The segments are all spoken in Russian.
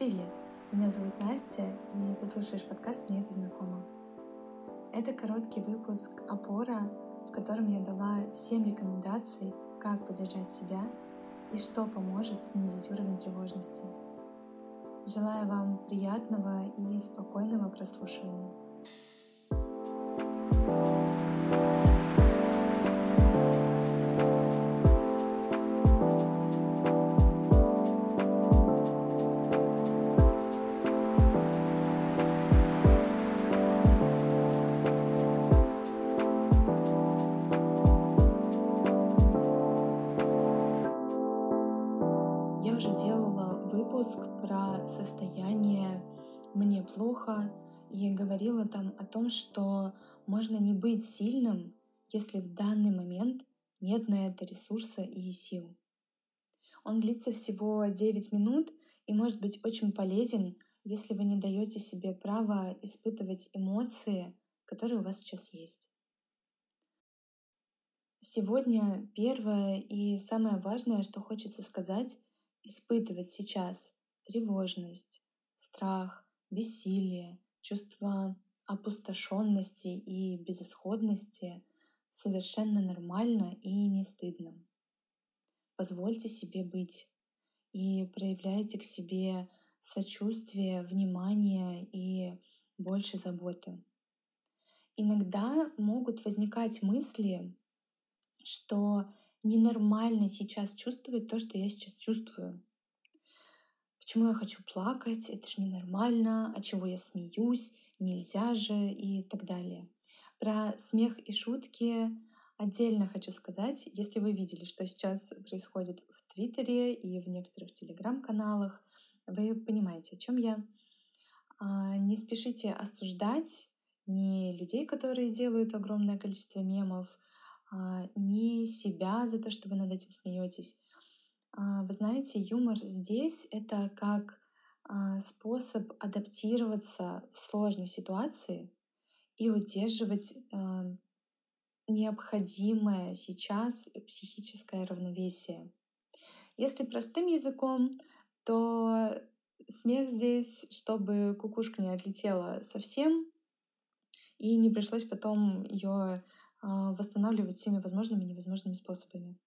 Привет! Меня зовут Настя, и ты слушаешь подкаст «Мне это знакомо». Это короткий выпуск «Опора», в котором я дала 7 рекомендаций, как поддержать себя и что поможет снизить уровень тревожности. Желаю вам приятного и спокойного прослушивания. «Мне плохо», и говорила там о том, что можно не быть сильным, если в данный момент нет на это ресурса и сил. Он длится всего 9 минут и может быть очень полезен, если вы не даете себе право испытывать эмоции, которые у вас сейчас есть. Сегодня первое и самое важное, что хочется сказать, испытывать сейчас тревожность, страх, бессилие, чувство опустошенности и безысходности совершенно нормально и не стыдно. Позвольте себе быть и проявляйте к себе сочувствие, внимание и больше заботы. Иногда могут возникать мысли, что ненормально сейчас чувствовать то, что я сейчас чувствую. Почему я хочу плакать? Это же ненормально. А чего я смеюсь? Нельзя же и так далее. Про смех и шутки отдельно хочу сказать. Если вы видели, что сейчас происходит в Твиттере и в некоторых телеграм-каналах, вы понимаете, о чем я. А, не спешите осуждать ни людей, которые делают огромное количество мемов, а, ни себя за то, что вы над этим смеетесь. А, вы знаете, юмор здесь — это как а, способ адаптироваться в сложной ситуации и удерживать а, необходимое сейчас психическое равновесие. Если простым языком, то смех здесь, чтобы кукушка не отлетела совсем, и не пришлось потом ее восстанавливать всеми возможными и невозможными способами.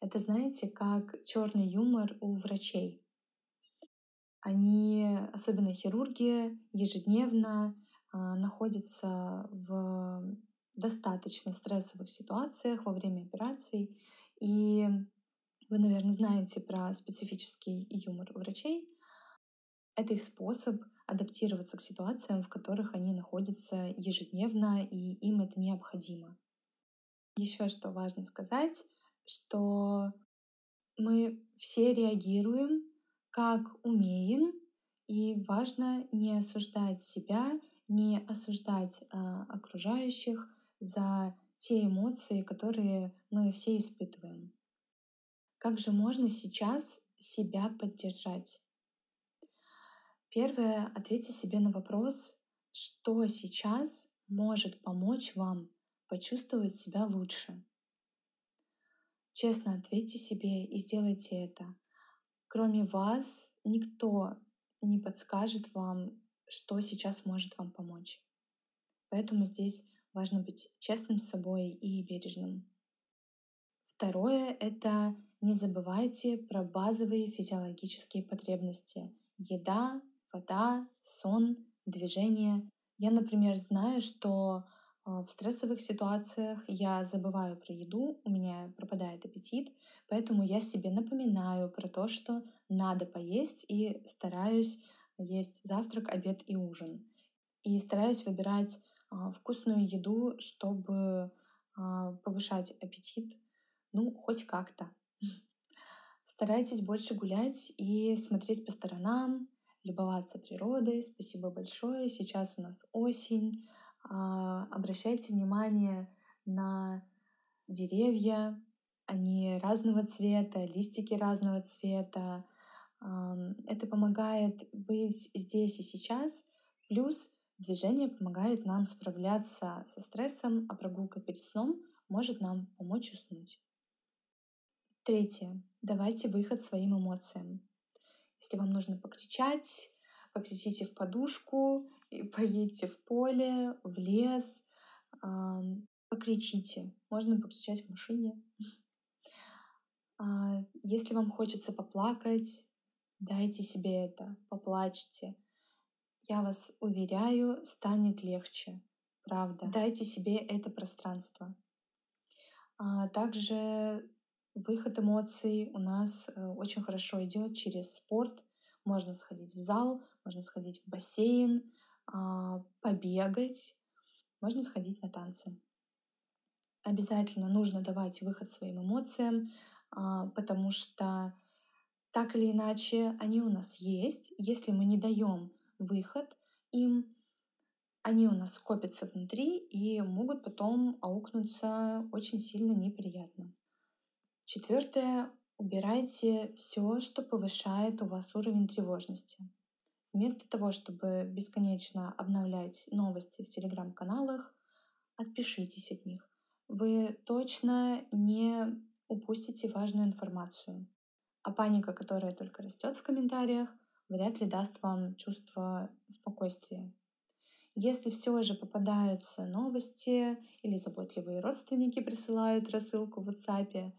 Это, знаете, как черный юмор у врачей. Они, особенно хирурги, ежедневно э, находятся в достаточно стрессовых ситуациях во время операций. И вы, наверное, знаете про специфический юмор врачей. Это их способ адаптироваться к ситуациям, в которых они находятся ежедневно, и им это необходимо. Еще что важно сказать, что мы все реагируем как умеем, и важно не осуждать себя, не осуждать э, окружающих за те эмоции, которые мы все испытываем. Как же можно сейчас себя поддержать? Первое, ответьте себе на вопрос, что сейчас может помочь вам почувствовать себя лучше. Честно ответьте себе и сделайте это. Кроме вас никто не подскажет вам, что сейчас может вам помочь. Поэтому здесь важно быть честным с собой и бережным. Второе — это не забывайте про базовые физиологические потребности. Еда, вода, сон, движение. Я, например, знаю, что в стрессовых ситуациях я забываю про еду, у меня пропадает аппетит, поэтому я себе напоминаю про то, что надо поесть и стараюсь есть завтрак, обед и ужин. И стараюсь выбирать а, вкусную еду, чтобы а, повышать аппетит, ну, хоть как-то. Старайтесь больше гулять и смотреть по сторонам, любоваться природой. Спасибо большое. Сейчас у нас осень. А, обращайте внимание на деревья, они разного цвета, листики разного цвета. Это помогает быть здесь и сейчас. Плюс движение помогает нам справляться со стрессом, а прогулка перед сном может нам помочь уснуть. Третье. Давайте выход своим эмоциям. Если вам нужно покричать, покричите в подушку, и поедьте в поле, в лес, покричите. Можно покричать в машине. А, если вам хочется поплакать, дайте себе это, поплачьте. Я вас уверяю, станет легче. Правда. Дайте себе это пространство. А также выход эмоций у нас э, очень хорошо идет через спорт. Можно сходить в зал, можно сходить в бассейн, а, побегать, можно сходить на танцы. Обязательно нужно давать выход своим эмоциям, а, потому что так или иначе они у нас есть. Если мы не даем выход им, они у нас копятся внутри и могут потом аукнуться очень сильно неприятно. Четвертое. Убирайте все, что повышает у вас уровень тревожности. Вместо того, чтобы бесконечно обновлять новости в телеграм-каналах, отпишитесь от них. Вы точно не упустите важную информацию. А паника, которая только растет в комментариях, вряд ли даст вам чувство спокойствия. Если все же попадаются новости или заботливые родственники присылают рассылку в WhatsApp,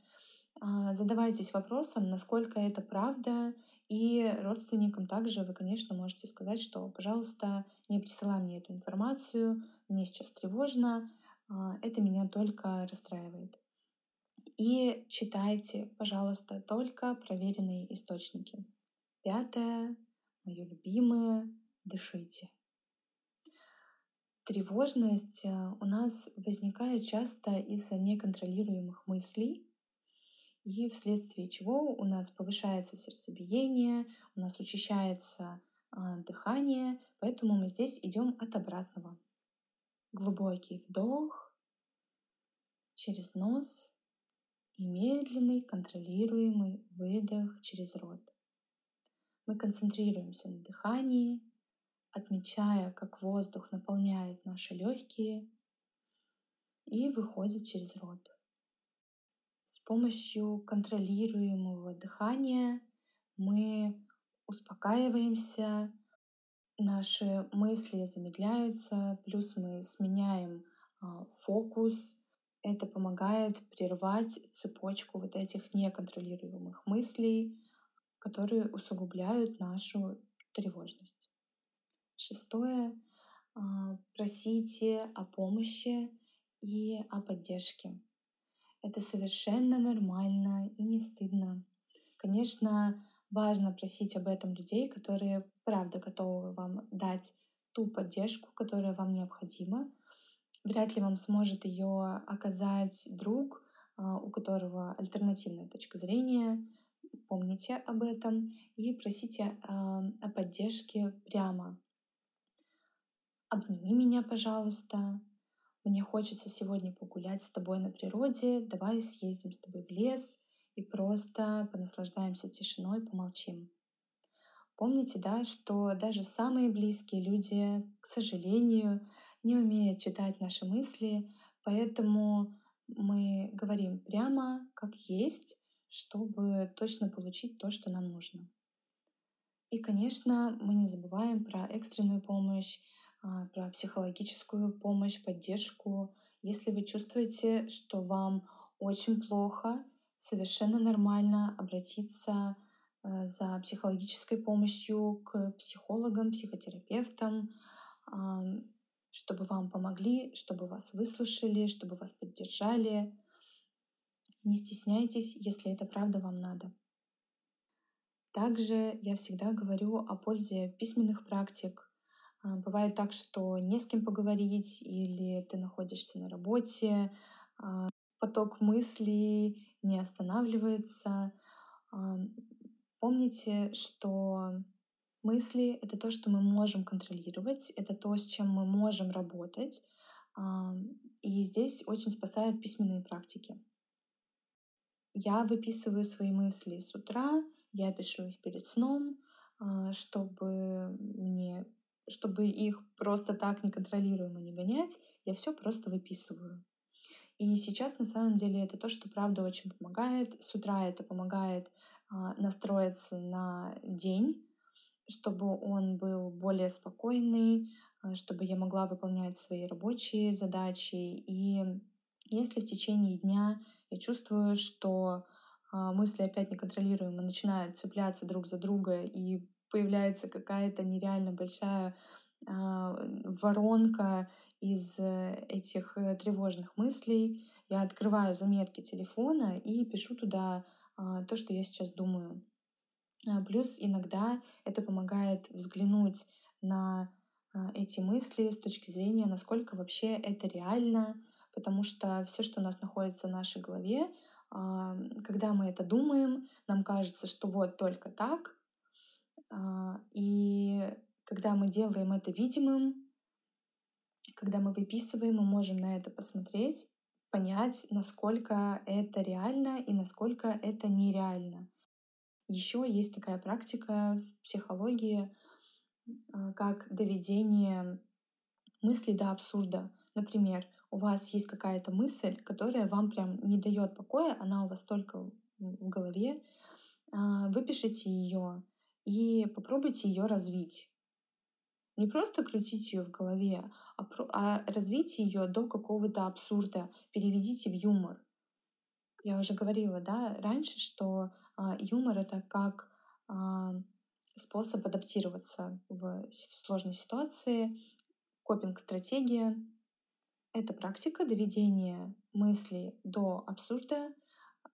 задавайтесь вопросом, насколько это правда, и родственникам также вы, конечно, можете сказать, что, пожалуйста, не присылай мне эту информацию, мне сейчас тревожно, а, это меня только расстраивает. И читайте, пожалуйста, только проверенные источники. Пятое, мое любимое, дышите. Тревожность э, у нас возникает часто из-за неконтролируемых мыслей, и вследствие чего у нас повышается сердцебиение, у нас учащается а, дыхание, поэтому мы здесь идем от обратного. Глубокий вдох через нос и медленный контролируемый выдох через рот. Мы концентрируемся на дыхании, отмечая, как воздух наполняет наши легкие и выходит через рот. Помощью контролируемого дыхания мы успокаиваемся, наши мысли замедляются, плюс мы сменяем а, фокус. Это помогает прервать цепочку вот этих неконтролируемых мыслей, которые усугубляют нашу тревожность. Шестое. А, просите о помощи и о поддержке. Это совершенно нормально и не стыдно. Конечно, важно просить об этом людей, которые правда готовы вам дать ту поддержку, которая вам необходима. Вряд ли вам сможет ее оказать друг, а, у которого альтернативная точка зрения. Помните об этом и просите а, о поддержке прямо обними меня, пожалуйста, мне хочется сегодня погулять с тобой на природе, давай съездим с тобой в лес и просто понаслаждаемся тишиной, помолчим. Помните, да, что даже самые близкие люди, к сожалению, не умеют читать наши мысли, поэтому мы говорим прямо, как есть, чтобы точно получить то, что нам нужно. И, конечно, мы не забываем про экстренную помощь, про психологическую помощь, поддержку. Если вы чувствуете, что вам очень плохо, совершенно нормально обратиться э, за психологической помощью к психологам, психотерапевтам, чтобы вам помогли, чтобы вас выслушали, чтобы вас поддержали. Не стесняйтесь, если это правда вам надо. Также я всегда говорю о пользе письменных практик, а, бывает так, что не с кем поговорить, или ты находишься на работе, а, поток мыслей не останавливается. А, помните, что мысли — это то, что мы можем контролировать, это то, с чем мы можем работать. И здесь очень спасают письменные практики. Я выписываю свои мысли с утра, я пишу их перед сном, чтобы мне чтобы их просто так неконтролируемо не гонять, я все просто выписываю. И сейчас на самом деле это то, что правда очень помогает. С утра это помогает а, настроиться на день, чтобы он был более спокойный, а, чтобы я могла выполнять свои рабочие задачи. И если в течение дня я чувствую, что а, мысли опять неконтролируемо начинают цепляться друг за друга и появляется какая-то нереально большая а, воронка из э, этих э, тревожных мыслей. Я открываю заметки телефона и пишу туда а, то, что я сейчас думаю. Плюс иногда это помогает взглянуть на эти мысли с точки зрения, насколько вообще это реально, потому что все, что у нас находится в нашей голове, когда мы это думаем, нам кажется, что вот только так. А, и когда мы делаем это видимым, когда мы выписываем, мы можем на это посмотреть, понять, насколько это реально и насколько это нереально. Еще есть такая практика в психологии, а, как доведение мыслей до абсурда. Например, у вас есть какая-то мысль, которая вам прям не дает покоя, она у вас только в голове, а, выпишите ее и попробуйте ее развить. Не просто крутить ее в голове, а, а развейте ее до какого-то абсурда, переведите в юмор. Я уже говорила, да, раньше, что а, юмор это как а, способ адаптироваться в сложной ситуации, копинг-стратегия. Эта практика доведения мысли до абсурда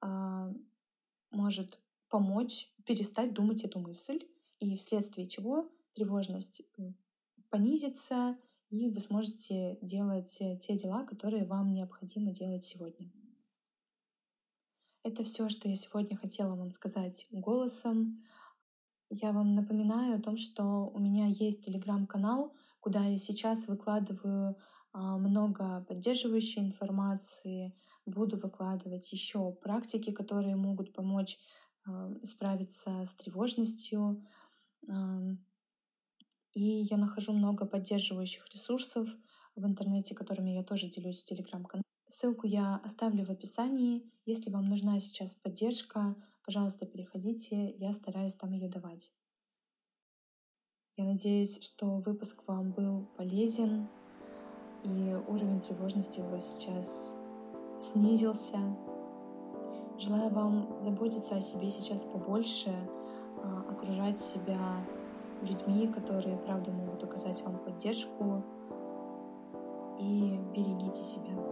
э, может помочь перестать думать эту мысль, и вследствие чего тревожность понизится, и вы сможете делать те дела, которые вам необходимо делать сегодня. Это все, что я сегодня хотела вам сказать голосом. Я вам напоминаю о том, что у меня есть телеграм-канал, куда я сейчас выкладываю а, много поддерживающей информации, буду выкладывать еще практики, которые могут помочь справиться с тревожностью. И я нахожу много поддерживающих ресурсов в интернете, которыми я тоже делюсь в телеграм-канале. Ссылку я оставлю в описании. Если вам нужна сейчас поддержка, пожалуйста, переходите, я стараюсь там ее давать. Я надеюсь, что выпуск вам был полезен, и уровень тревожности у вас сейчас снизился. Желаю вам заботиться о себе сейчас побольше, а, окружать себя людьми, которые, правда, могут оказать вам поддержку. И берегите себя.